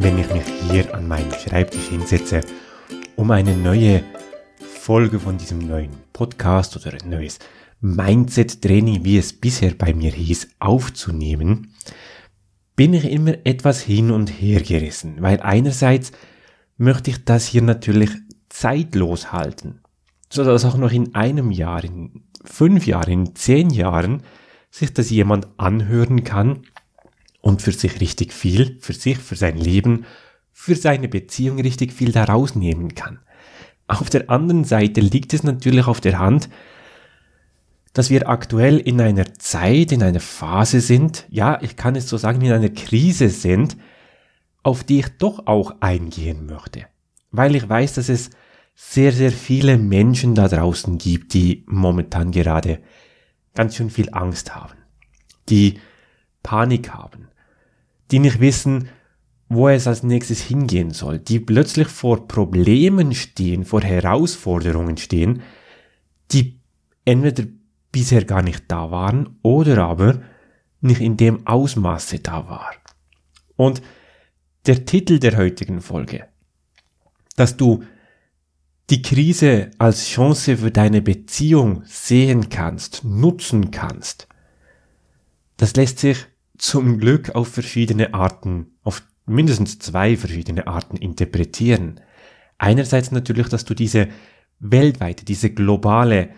wenn ich mich hier an meinen Schreibtisch hinsetze, um eine neue Folge von diesem neuen Podcast oder ein neues Mindset-Training, wie es bisher bei mir hieß, aufzunehmen, bin ich immer etwas hin und her gerissen, weil einerseits möchte ich das hier natürlich zeitlos halten, so dass auch noch in einem Jahr, in fünf Jahren, in zehn Jahren sich das jemand anhören kann und für sich richtig viel, für sich, für sein Leben, für seine Beziehung richtig viel daraus nehmen kann. Auf der anderen Seite liegt es natürlich auf der Hand, dass wir aktuell in einer Zeit, in einer Phase sind, ja, ich kann es so sagen, in einer Krise sind, auf die ich doch auch eingehen möchte. Weil ich weiß, dass es sehr, sehr viele Menschen da draußen gibt, die momentan gerade ganz schön viel Angst haben, die Panik haben, die nicht wissen, wo es als nächstes hingehen soll, die plötzlich vor Problemen stehen, vor Herausforderungen stehen, die entweder bisher gar nicht da waren oder aber nicht in dem Ausmaße da war. Und der Titel der heutigen Folge, dass du die Krise als Chance für deine Beziehung sehen kannst, nutzen kannst, das lässt sich zum Glück auf verschiedene Arten, auf mindestens zwei verschiedene Arten interpretieren. Einerseits natürlich, dass du diese weltweite, diese globale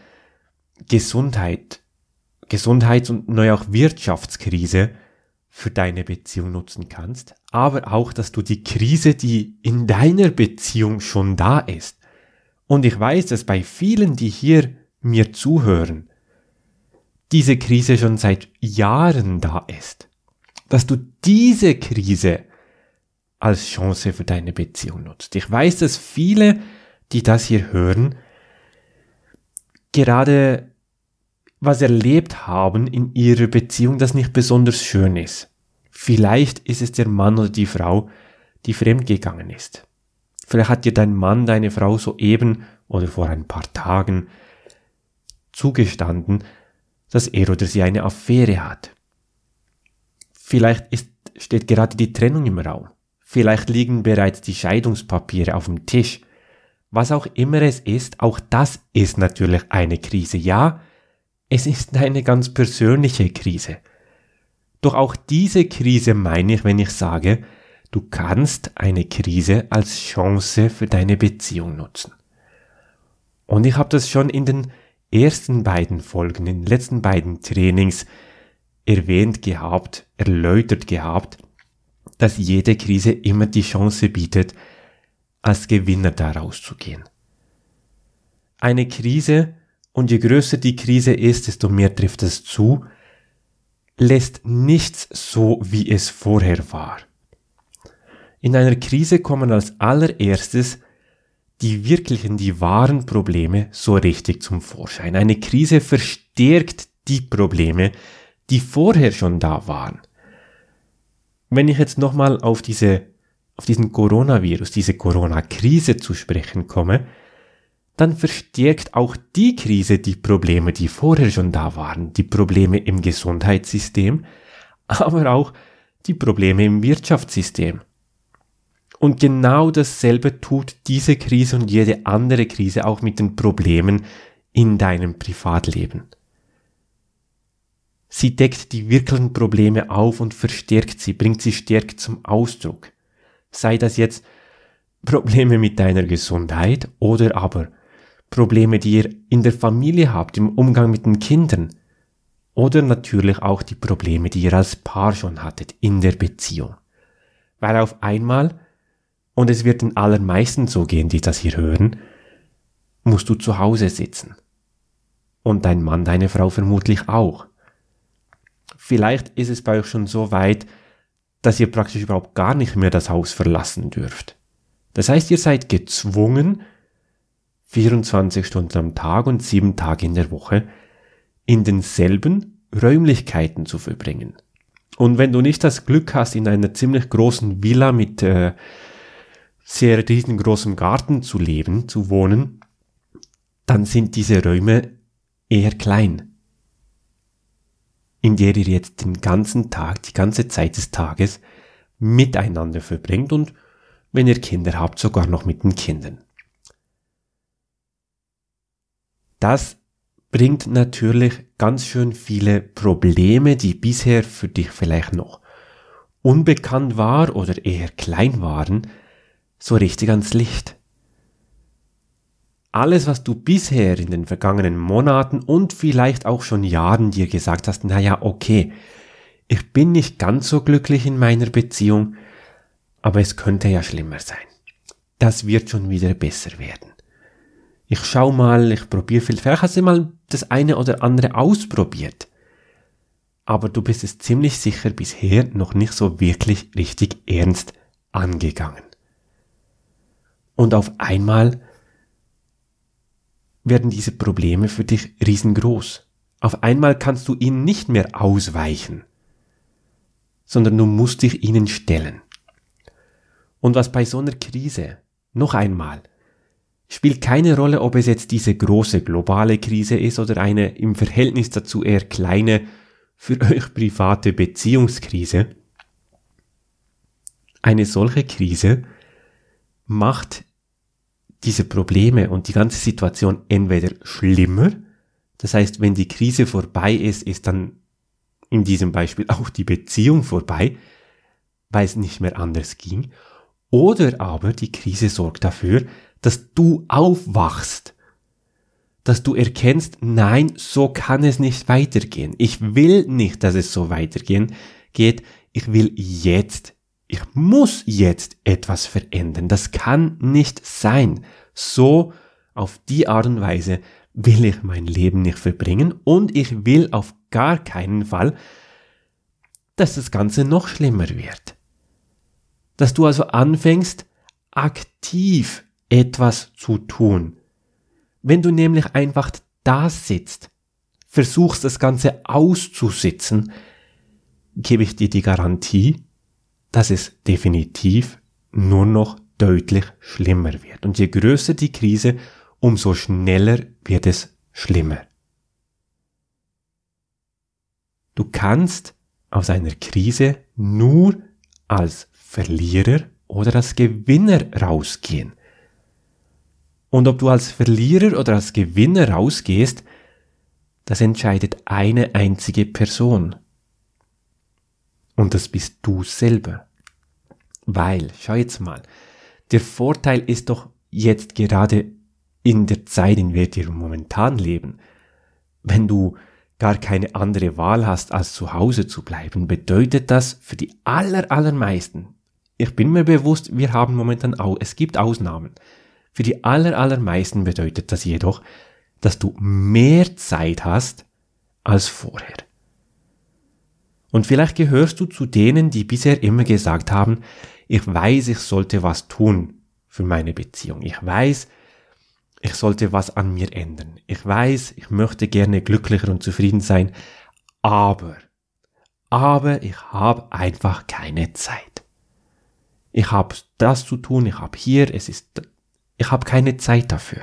Gesundheit, Gesundheits- und neu auch Wirtschaftskrise für deine Beziehung nutzen kannst, aber auch, dass du die Krise, die in deiner Beziehung schon da ist, und ich weiß, dass bei vielen, die hier mir zuhören, diese Krise schon seit Jahren da ist, dass du diese Krise als Chance für deine Beziehung nutzt. Ich weiß, dass viele, die das hier hören, gerade was erlebt haben in ihrer Beziehung, das nicht besonders schön ist. Vielleicht ist es der Mann oder die Frau, die fremdgegangen ist. Vielleicht hat dir dein Mann, deine Frau soeben oder vor ein paar Tagen zugestanden, dass er oder sie eine Affäre hat. Vielleicht ist, steht gerade die Trennung im Raum. Vielleicht liegen bereits die Scheidungspapiere auf dem Tisch. Was auch immer es ist, auch das ist natürlich eine Krise. Ja, es ist eine ganz persönliche Krise. Doch auch diese Krise meine ich, wenn ich sage, du kannst eine Krise als Chance für deine Beziehung nutzen. Und ich habe das schon in den ersten beiden Folgen, in den letzten beiden Trainings erwähnt gehabt, erläutert gehabt, dass jede Krise immer die Chance bietet, als Gewinner daraus zu gehen. Eine Krise und je größer die Krise ist, desto mehr trifft es zu, lässt nichts so, wie es vorher war. In einer Krise kommen als allererstes die wirklichen, die wahren Probleme so richtig zum Vorschein. Eine Krise verstärkt die Probleme, die vorher schon da waren. Wenn ich jetzt nochmal auf diese, auf diesen Coronavirus, diese Corona-Krise zu sprechen komme, dann verstärkt auch die Krise die Probleme, die vorher schon da waren, die Probleme im Gesundheitssystem, aber auch die Probleme im Wirtschaftssystem. Und genau dasselbe tut diese Krise und jede andere Krise auch mit den Problemen in deinem Privatleben. Sie deckt die wirklichen Probleme auf und verstärkt sie, bringt sie stärker zum Ausdruck. Sei das jetzt Probleme mit deiner Gesundheit oder aber Probleme, die ihr in der Familie habt, im Umgang mit den Kindern. Oder natürlich auch die Probleme, die ihr als Paar schon hattet in der Beziehung. Weil auf einmal, und es wird den allermeisten so gehen, die das hier hören, musst du zu Hause sitzen. Und dein Mann, deine Frau vermutlich auch. Vielleicht ist es bei euch schon so weit, dass ihr praktisch überhaupt gar nicht mehr das Haus verlassen dürft. Das heißt, ihr seid gezwungen, 24 Stunden am Tag und sieben Tage in der Woche in denselben Räumlichkeiten zu verbringen. Und wenn du nicht das Glück hast, in einer ziemlich großen Villa mit äh, sehr riesengroßem Garten zu leben, zu wohnen, dann sind diese Räume eher klein, in der ihr jetzt den ganzen Tag, die ganze Zeit des Tages miteinander verbringt und wenn ihr Kinder habt, sogar noch mit den Kindern. Das bringt natürlich ganz schön viele Probleme, die bisher für dich vielleicht noch unbekannt war oder eher klein waren, so richtig ans Licht. Alles, was du bisher in den vergangenen Monaten und vielleicht auch schon Jahren dir gesagt hast, naja, okay, ich bin nicht ganz so glücklich in meiner Beziehung, aber es könnte ja schlimmer sein. Das wird schon wieder besser werden. Ich schau mal, ich probiere viel. Vielleicht hast du mal das eine oder andere ausprobiert. Aber du bist es ziemlich sicher bisher noch nicht so wirklich richtig ernst angegangen. Und auf einmal werden diese Probleme für dich riesengroß. Auf einmal kannst du ihnen nicht mehr ausweichen, sondern du musst dich ihnen stellen. Und was bei so einer Krise, noch einmal, spielt keine Rolle, ob es jetzt diese große globale Krise ist oder eine im Verhältnis dazu eher kleine, für euch private Beziehungskrise. Eine solche Krise macht diese Probleme und die ganze Situation entweder schlimmer, das heißt, wenn die Krise vorbei ist, ist dann in diesem Beispiel auch die Beziehung vorbei, weil es nicht mehr anders ging, oder aber die Krise sorgt dafür, dass du aufwachst, dass du erkennst, nein, so kann es nicht weitergehen. Ich will nicht, dass es so weitergehen geht. Ich will jetzt ich muss jetzt etwas verändern. Das kann nicht sein. So auf die Art und Weise will ich mein Leben nicht verbringen und ich will auf gar keinen Fall, dass das Ganze noch schlimmer wird. Dass du also anfängst, aktiv etwas zu tun. Wenn du nämlich einfach da sitzt, versuchst das Ganze auszusitzen, gebe ich dir die Garantie, dass es definitiv nur noch deutlich schlimmer wird. Und je größer die Krise, umso schneller wird es schlimmer. Du kannst aus einer Krise nur als Verlierer oder als Gewinner rausgehen. Und ob du als Verlierer oder als Gewinner rausgehst, das entscheidet eine einzige Person. Und das bist du selber. Weil, schau jetzt mal, der Vorteil ist doch jetzt gerade in der Zeit, in der wir momentan leben, wenn du gar keine andere Wahl hast, als zu Hause zu bleiben, bedeutet das für die aller, allermeisten, ich bin mir bewusst, wir haben momentan auch, es gibt Ausnahmen. Für die aller, allermeisten bedeutet das jedoch, dass du mehr Zeit hast als vorher. Und vielleicht gehörst du zu denen, die bisher immer gesagt haben, ich weiß, ich sollte was tun für meine Beziehung. Ich weiß, ich sollte was an mir ändern. Ich weiß, ich möchte gerne glücklicher und zufrieden sein, aber, aber ich habe einfach keine Zeit. Ich habe das zu tun, ich habe hier, es ist, ich habe keine Zeit dafür.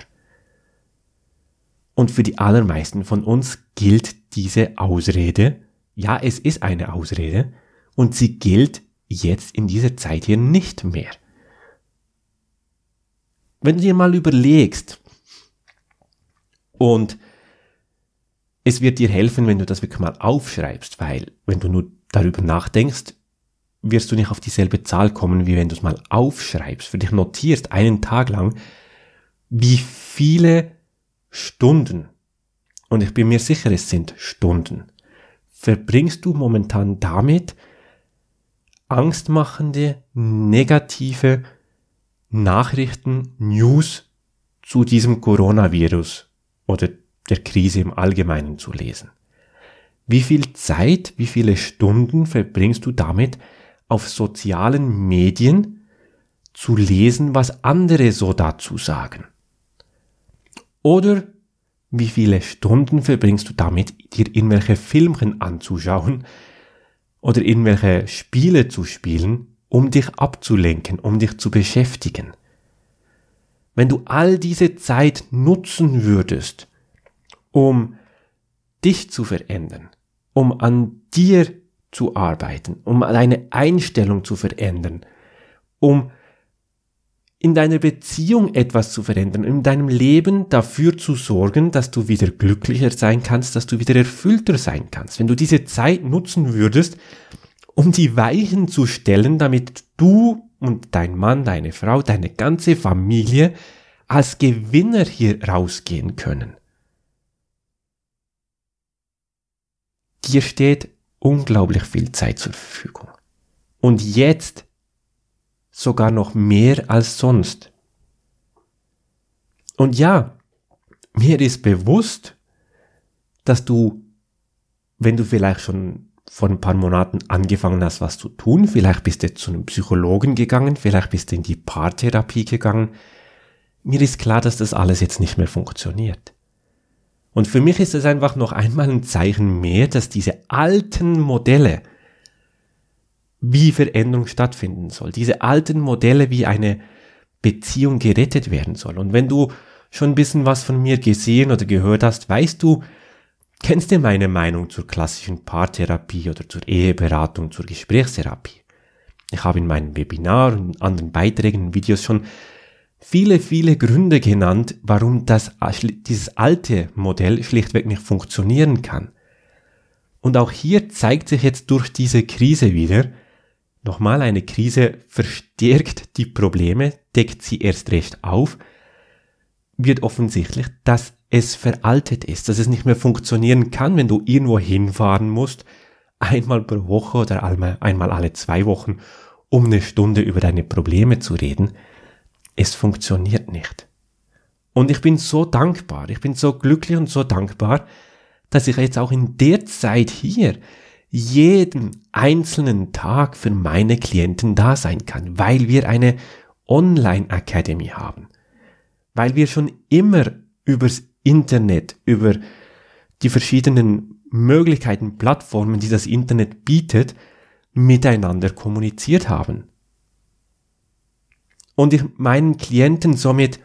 Und für die allermeisten von uns gilt diese Ausrede, ja, es ist eine Ausrede und sie gilt jetzt in dieser Zeit hier nicht mehr. Wenn du dir mal überlegst und es wird dir helfen, wenn du das wirklich mal aufschreibst, weil wenn du nur darüber nachdenkst, wirst du nicht auf dieselbe Zahl kommen, wie wenn du es mal aufschreibst, für dich notierst einen Tag lang, wie viele Stunden, und ich bin mir sicher, es sind Stunden, verbringst du momentan damit, angstmachende, negative Nachrichten, News zu diesem Coronavirus oder der Krise im Allgemeinen zu lesen? Wie viel Zeit, wie viele Stunden verbringst du damit, auf sozialen Medien zu lesen, was andere so dazu sagen? Oder wie viele Stunden verbringst du damit, dir irgendwelche Filmchen anzuschauen oder irgendwelche Spiele zu spielen, um dich abzulenken, um dich zu beschäftigen? Wenn du all diese Zeit nutzen würdest, um dich zu verändern, um an dir zu arbeiten, um deine Einstellung zu verändern, um in deiner Beziehung etwas zu verändern, in deinem Leben dafür zu sorgen, dass du wieder glücklicher sein kannst, dass du wieder erfüllter sein kannst. Wenn du diese Zeit nutzen würdest, um die Weichen zu stellen, damit du und dein Mann, deine Frau, deine ganze Familie als Gewinner hier rausgehen können. Dir steht unglaublich viel Zeit zur Verfügung. Und jetzt sogar noch mehr als sonst. Und ja, mir ist bewusst, dass du, wenn du vielleicht schon vor ein paar Monaten angefangen hast, was zu tun, vielleicht bist du zu einem Psychologen gegangen, vielleicht bist du in die Paartherapie gegangen, mir ist klar, dass das alles jetzt nicht mehr funktioniert. Und für mich ist es einfach noch einmal ein Zeichen mehr, dass diese alten Modelle, wie Veränderung stattfinden soll. Diese alten Modelle, wie eine Beziehung gerettet werden soll. Und wenn du schon ein bisschen was von mir gesehen oder gehört hast, weißt du, kennst du meine Meinung zur klassischen Paartherapie oder zur Eheberatung, zur Gesprächstherapie. Ich habe in meinen Webinaren und anderen Beiträgen und Videos schon viele, viele Gründe genannt, warum das, dieses alte Modell schlichtweg nicht funktionieren kann. Und auch hier zeigt sich jetzt durch diese Krise wieder, Nochmal, eine Krise verstärkt die Probleme, deckt sie erst recht auf, wird offensichtlich, dass es veraltet ist, dass es nicht mehr funktionieren kann, wenn du irgendwo hinfahren musst, einmal pro Woche oder einmal alle zwei Wochen, um eine Stunde über deine Probleme zu reden. Es funktioniert nicht. Und ich bin so dankbar, ich bin so glücklich und so dankbar, dass ich jetzt auch in der Zeit hier jeden einzelnen Tag für meine Klienten da sein kann, weil wir eine Online Academy haben, weil wir schon immer übers Internet, über die verschiedenen Möglichkeiten, Plattformen, die das Internet bietet, miteinander kommuniziert haben. Und ich meinen Klienten somit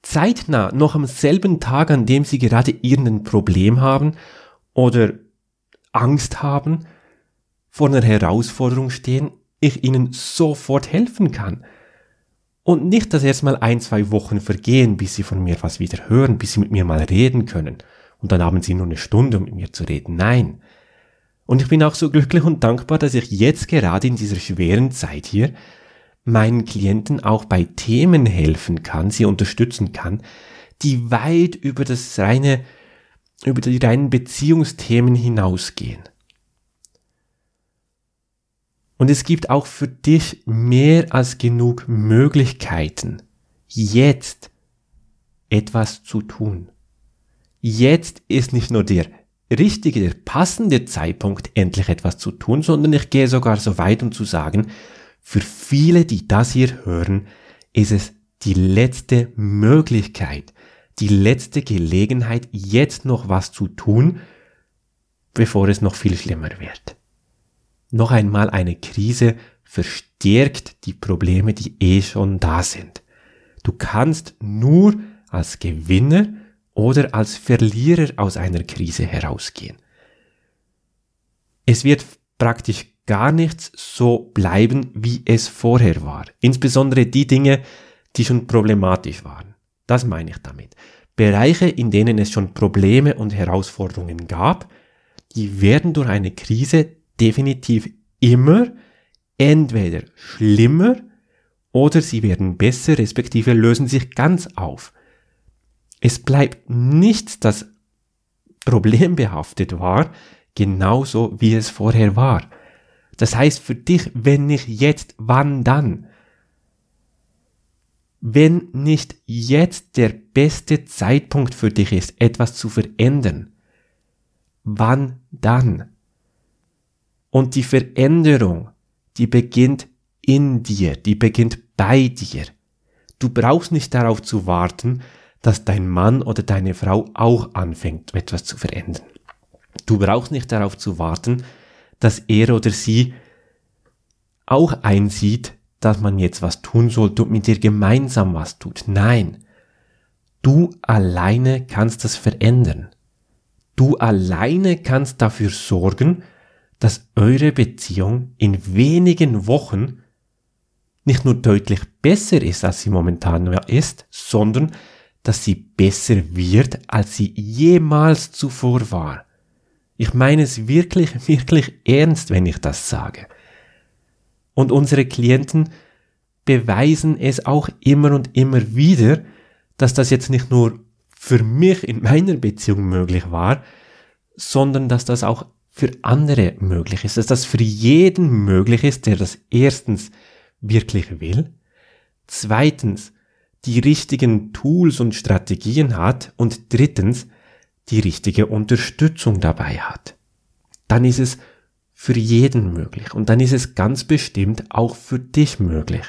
zeitnah, noch am selben Tag, an dem sie gerade irgendein Problem haben oder Angst haben, vor einer Herausforderung stehen, ich ihnen sofort helfen kann. Und nicht, dass erst mal ein, zwei Wochen vergehen, bis sie von mir was wieder hören, bis sie mit mir mal reden können. Und dann haben sie nur eine Stunde, um mit mir zu reden. Nein. Und ich bin auch so glücklich und dankbar, dass ich jetzt gerade in dieser schweren Zeit hier meinen Klienten auch bei Themen helfen kann, sie unterstützen kann, die weit über das reine über die reinen Beziehungsthemen hinausgehen. Und es gibt auch für dich mehr als genug Möglichkeiten, jetzt etwas zu tun. Jetzt ist nicht nur der richtige, der passende Zeitpunkt, endlich etwas zu tun, sondern ich gehe sogar so weit, um zu sagen, für viele, die das hier hören, ist es die letzte Möglichkeit, die letzte Gelegenheit, jetzt noch was zu tun, bevor es noch viel schlimmer wird. Noch einmal eine Krise verstärkt die Probleme, die eh schon da sind. Du kannst nur als Gewinner oder als Verlierer aus einer Krise herausgehen. Es wird praktisch gar nichts so bleiben, wie es vorher war. Insbesondere die Dinge, die schon problematisch waren. Das meine ich damit. Bereiche, in denen es schon Probleme und Herausforderungen gab, die werden durch eine Krise definitiv immer entweder schlimmer oder sie werden besser, respektive lösen sich ganz auf. Es bleibt nichts, das problembehaftet war, genauso wie es vorher war. Das heißt für dich, wenn nicht jetzt, wann dann? Wenn nicht jetzt der beste Zeitpunkt für dich ist, etwas zu verändern, wann dann? Und die Veränderung, die beginnt in dir, die beginnt bei dir. Du brauchst nicht darauf zu warten, dass dein Mann oder deine Frau auch anfängt, etwas zu verändern. Du brauchst nicht darauf zu warten, dass er oder sie auch einsieht, dass man jetzt was tun sollte und mit dir gemeinsam was tut. Nein. Du alleine kannst das verändern. Du alleine kannst dafür sorgen, dass eure Beziehung in wenigen Wochen nicht nur deutlich besser ist, als sie momentan ist, sondern dass sie besser wird, als sie jemals zuvor war. Ich meine es wirklich, wirklich ernst, wenn ich das sage. Und unsere Klienten beweisen es auch immer und immer wieder, dass das jetzt nicht nur für mich in meiner Beziehung möglich war, sondern dass das auch für andere möglich ist, dass das für jeden möglich ist, der das erstens wirklich will, zweitens die richtigen Tools und Strategien hat und drittens die richtige Unterstützung dabei hat. Dann ist es für jeden möglich und dann ist es ganz bestimmt auch für dich möglich.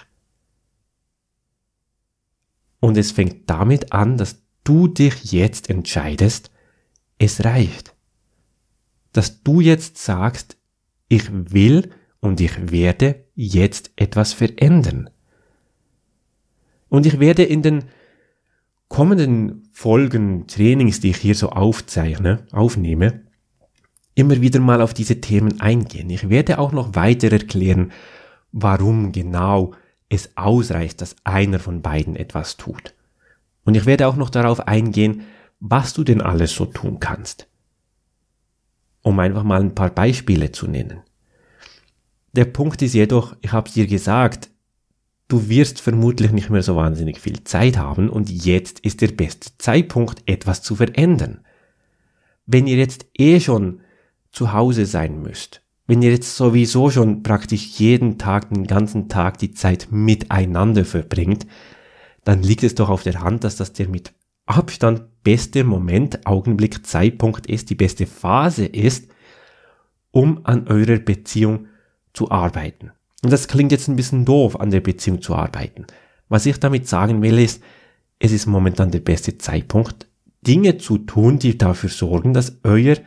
Und es fängt damit an, dass du dich jetzt entscheidest, es reicht. Dass du jetzt sagst, ich will und ich werde jetzt etwas verändern. Und ich werde in den kommenden Folgen, Trainings, die ich hier so aufzeichne, aufnehme, immer wieder mal auf diese Themen eingehen. Ich werde auch noch weiter erklären, warum genau es ausreicht, dass einer von beiden etwas tut. Und ich werde auch noch darauf eingehen, was du denn alles so tun kannst. Um einfach mal ein paar Beispiele zu nennen. Der Punkt ist jedoch, ich habe dir gesagt, du wirst vermutlich nicht mehr so wahnsinnig viel Zeit haben und jetzt ist der beste Zeitpunkt, etwas zu verändern. Wenn ihr jetzt eh schon zu Hause sein müsst, wenn ihr jetzt sowieso schon praktisch jeden Tag, den ganzen Tag die Zeit miteinander verbringt, dann liegt es doch auf der Hand, dass das der mit Abstand beste Moment, Augenblick, Zeitpunkt ist, die beste Phase ist, um an eurer Beziehung zu arbeiten. Und das klingt jetzt ein bisschen doof, an der Beziehung zu arbeiten. Was ich damit sagen will, ist, es ist momentan der beste Zeitpunkt, Dinge zu tun, die dafür sorgen, dass euer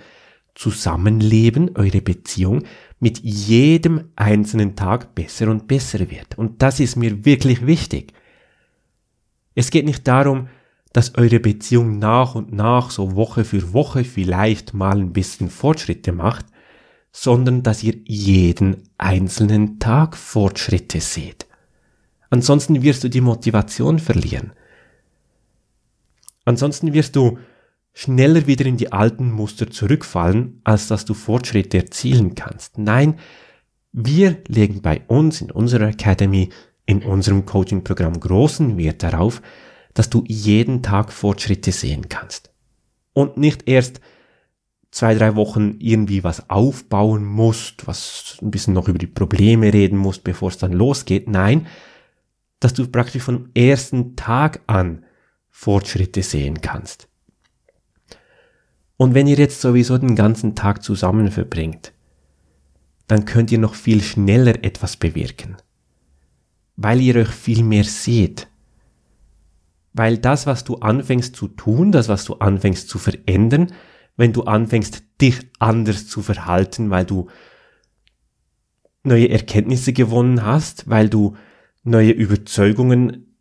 Zusammenleben, eure Beziehung mit jedem einzelnen Tag besser und besser wird. Und das ist mir wirklich wichtig. Es geht nicht darum, dass eure Beziehung nach und nach so Woche für Woche vielleicht mal ein bisschen Fortschritte macht, sondern dass ihr jeden einzelnen Tag Fortschritte seht. Ansonsten wirst du die Motivation verlieren. Ansonsten wirst du schneller wieder in die alten Muster zurückfallen, als dass du Fortschritte erzielen kannst. Nein, wir legen bei uns in unserer Academy, in unserem Coaching-Programm großen Wert darauf, dass du jeden Tag Fortschritte sehen kannst. Und nicht erst zwei, drei Wochen irgendwie was aufbauen musst, was ein bisschen noch über die Probleme reden musst, bevor es dann losgeht. Nein, dass du praktisch vom ersten Tag an Fortschritte sehen kannst. Und wenn ihr jetzt sowieso den ganzen Tag zusammen verbringt, dann könnt ihr noch viel schneller etwas bewirken, weil ihr euch viel mehr seht. Weil das, was du anfängst zu tun, das, was du anfängst zu verändern, wenn du anfängst, dich anders zu verhalten, weil du neue Erkenntnisse gewonnen hast, weil du neue Überzeugungen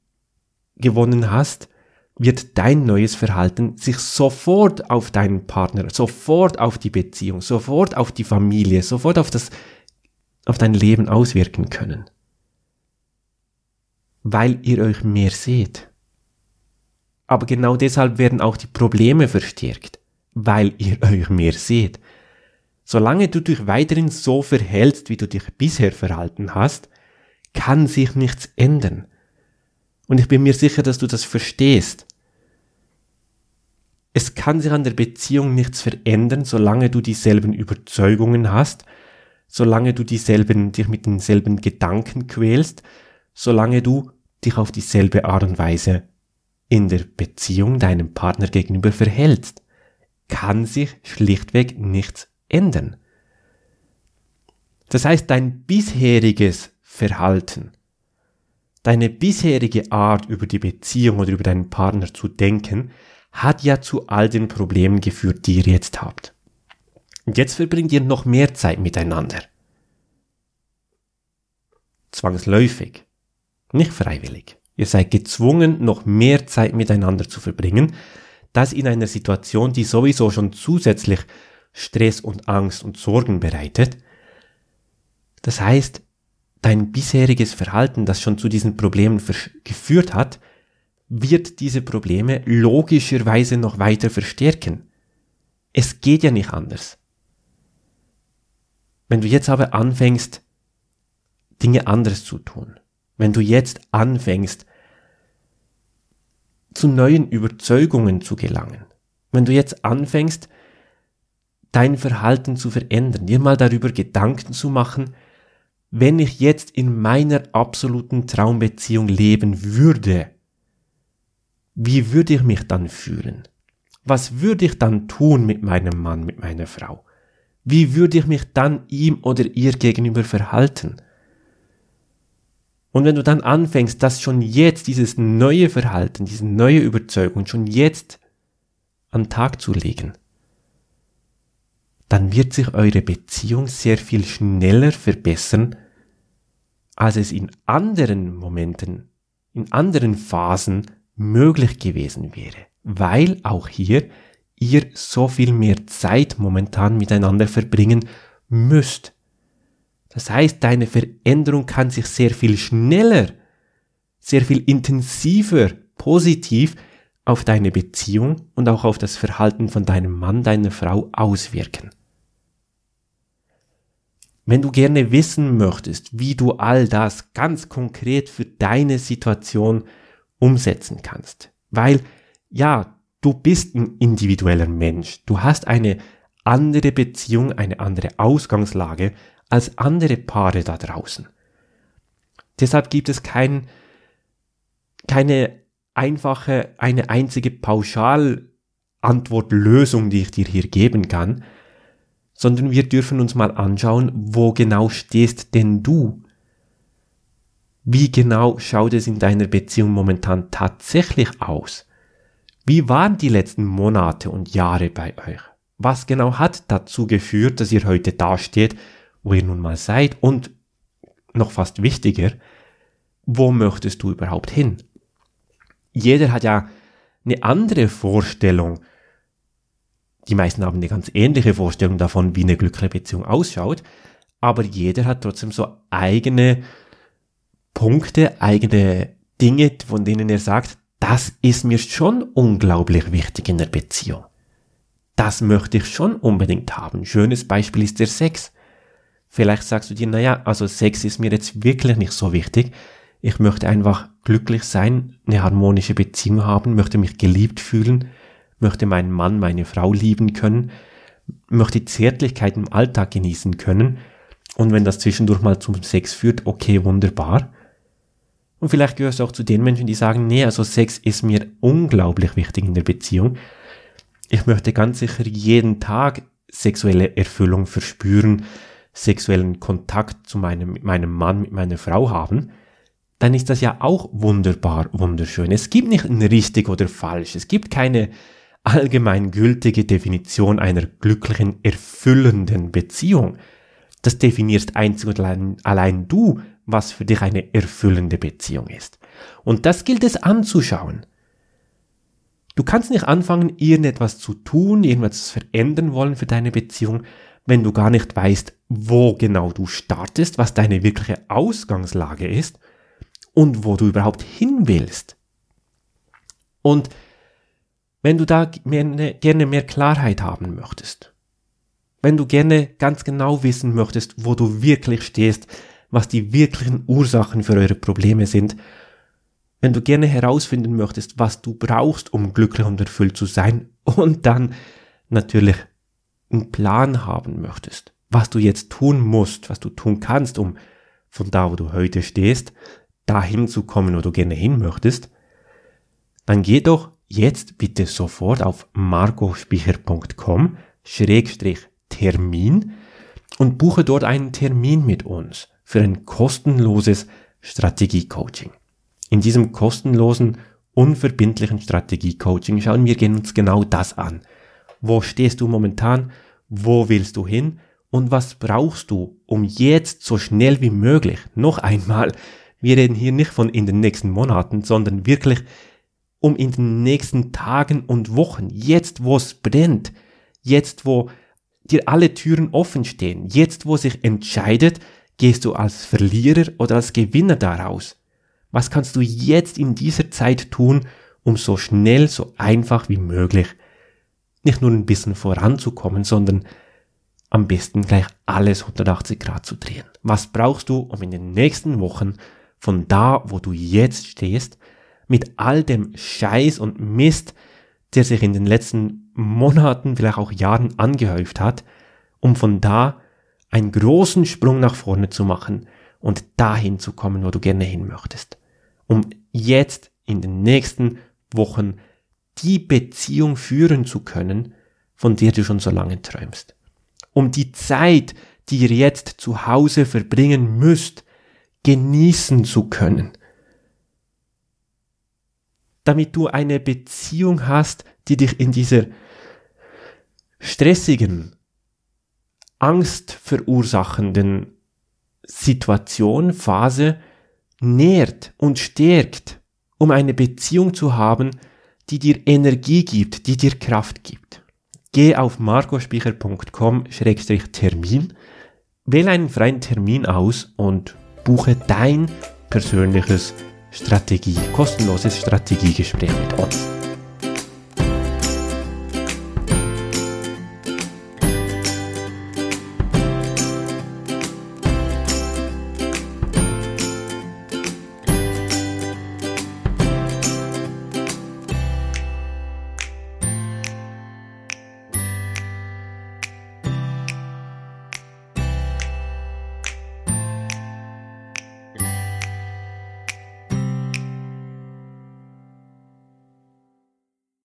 gewonnen hast, wird dein neues Verhalten sich sofort auf deinen Partner, sofort auf die Beziehung, sofort auf die Familie, sofort auf das, auf dein Leben auswirken können. Weil ihr euch mehr seht. Aber genau deshalb werden auch die Probleme verstärkt weil ihr euch mehr seht. Solange du dich weiterhin so verhältst, wie du dich bisher verhalten hast, kann sich nichts ändern. Und ich bin mir sicher, dass du das verstehst. Es kann sich an der Beziehung nichts verändern, solange du dieselben Überzeugungen hast, solange du dieselben, dich mit denselben Gedanken quälst, solange du dich auf dieselbe Art und Weise in der Beziehung deinem Partner gegenüber verhältst kann sich schlichtweg nichts ändern. Das heißt, dein bisheriges Verhalten, deine bisherige Art über die Beziehung oder über deinen Partner zu denken, hat ja zu all den Problemen geführt, die ihr jetzt habt. Und jetzt verbringt ihr noch mehr Zeit miteinander. Zwangsläufig, nicht freiwillig. Ihr seid gezwungen, noch mehr Zeit miteinander zu verbringen, das in einer Situation, die sowieso schon zusätzlich Stress und Angst und Sorgen bereitet, Das heißt, dein bisheriges Verhalten, das schon zu diesen Problemen geführt hat, wird diese Probleme logischerweise noch weiter verstärken. Es geht ja nicht anders. Wenn du jetzt aber anfängst, Dinge anders zu tun, wenn du jetzt anfängst, zu neuen Überzeugungen zu gelangen, wenn du jetzt anfängst, dein Verhalten zu verändern, dir mal darüber Gedanken zu machen, wenn ich jetzt in meiner absoluten Traumbeziehung leben würde, wie würde ich mich dann fühlen? Was würde ich dann tun mit meinem Mann, mit meiner Frau? Wie würde ich mich dann ihm oder ihr gegenüber verhalten? Und wenn du dann anfängst, das schon jetzt, dieses neue Verhalten, diese neue Überzeugung schon jetzt an Tag zu legen, dann wird sich eure Beziehung sehr viel schneller verbessern, als es in anderen Momenten, in anderen Phasen möglich gewesen wäre, weil auch hier ihr so viel mehr Zeit momentan miteinander verbringen müsst. Das heißt, deine Veränderung kann sich sehr viel schneller, sehr viel intensiver, positiv auf deine Beziehung und auch auf das Verhalten von deinem Mann, deiner Frau auswirken. Wenn du gerne wissen möchtest, wie du all das ganz konkret für deine Situation umsetzen kannst, weil ja, du bist ein individueller Mensch, du hast eine andere Beziehung, eine andere Ausgangslage als andere Paare da draußen. Deshalb gibt es kein, keine einfache, eine einzige Pauschalantwortlösung, die ich dir hier geben kann, sondern wir dürfen uns mal anschauen, wo genau stehst denn du? Wie genau schaut es in deiner Beziehung momentan tatsächlich aus? Wie waren die letzten Monate und Jahre bei euch? Was genau hat dazu geführt, dass ihr heute dasteht, wo ihr nun mal seid? Und noch fast wichtiger, wo möchtest du überhaupt hin? Jeder hat ja eine andere Vorstellung die meisten haben eine ganz ähnliche Vorstellung davon, wie eine glückliche Beziehung ausschaut, aber jeder hat trotzdem so eigene Punkte, eigene Dinge, von denen er sagt, das ist mir schon unglaublich wichtig in der Beziehung. Das möchte ich schon unbedingt haben. Schönes Beispiel ist der Sex. Vielleicht sagst du dir, naja, also Sex ist mir jetzt wirklich nicht so wichtig. Ich möchte einfach glücklich sein, eine harmonische Beziehung haben, möchte mich geliebt fühlen, möchte meinen Mann, meine Frau lieben können, möchte Zärtlichkeit im Alltag genießen können. Und wenn das zwischendurch mal zum Sex führt, okay, wunderbar. Und vielleicht gehörst du auch zu den Menschen, die sagen, nee, also Sex ist mir unglaublich wichtig in der Beziehung. Ich möchte ganz sicher jeden Tag sexuelle Erfüllung verspüren, sexuellen Kontakt zu meinem, meinem Mann, mit meiner Frau haben, dann ist das ja auch wunderbar, wunderschön. Es gibt nicht ein richtig oder falsch. Es gibt keine allgemeingültige Definition einer glücklichen, erfüllenden Beziehung. Das definierst einzig und allein, allein du, was für dich eine erfüllende Beziehung ist. Und das gilt es anzuschauen. Du kannst nicht anfangen, irgendetwas zu tun, irgendwas zu verändern wollen für deine Beziehung, wenn du gar nicht weißt, wo genau du startest, was deine wirkliche Ausgangslage ist und wo du überhaupt hin willst. Und wenn du da ne, gerne mehr Klarheit haben möchtest, wenn du gerne ganz genau wissen möchtest, wo du wirklich stehst, was die wirklichen Ursachen für eure Probleme sind, wenn du gerne herausfinden möchtest, was du brauchst, um glücklich und erfüllt zu sein. Und dann natürlich einen Plan haben möchtest, was du jetzt tun musst, was du tun kannst, um von da, wo du heute stehst, dahin zu kommen, wo du gerne hin möchtest, dann geh doch jetzt bitte sofort auf marcospicher.com Schrägstrich Termin und buche dort einen Termin mit uns für ein kostenloses Strategiecoaching. In diesem kostenlosen, unverbindlichen Strategiecoaching schauen wir uns genau das an. Wo stehst du momentan? Wo willst du hin? Und was brauchst du, um jetzt so schnell wie möglich, noch einmal, wir reden hier nicht von in den nächsten Monaten, sondern wirklich um in den nächsten Tagen und Wochen, jetzt wo es brennt, jetzt wo dir alle Türen offen stehen, jetzt wo sich entscheidet, Gehst du als Verlierer oder als Gewinner daraus? Was kannst du jetzt in dieser Zeit tun, um so schnell, so einfach wie möglich nicht nur ein bisschen voranzukommen, sondern am besten gleich alles 180 Grad zu drehen. Was brauchst du, um in den nächsten Wochen von da, wo du jetzt stehst, mit all dem Scheiß und Mist, der sich in den letzten Monaten, vielleicht auch Jahren angehäuft hat, um von da einen großen Sprung nach vorne zu machen und dahin zu kommen, wo du gerne hin möchtest. Um jetzt in den nächsten Wochen die Beziehung führen zu können, von der du schon so lange träumst. Um die Zeit, die ihr jetzt zu Hause verbringen müsst, genießen zu können. Damit du eine Beziehung hast, die dich in dieser stressigen, angstverursachenden Situation, Phase nährt und stärkt, um eine Beziehung zu haben, die dir Energie gibt, die dir Kraft gibt. Geh auf marcospicher.com-termin, wähle einen freien Termin aus und buche dein persönliches Strategie, kostenloses Strategiegespräch mit uns.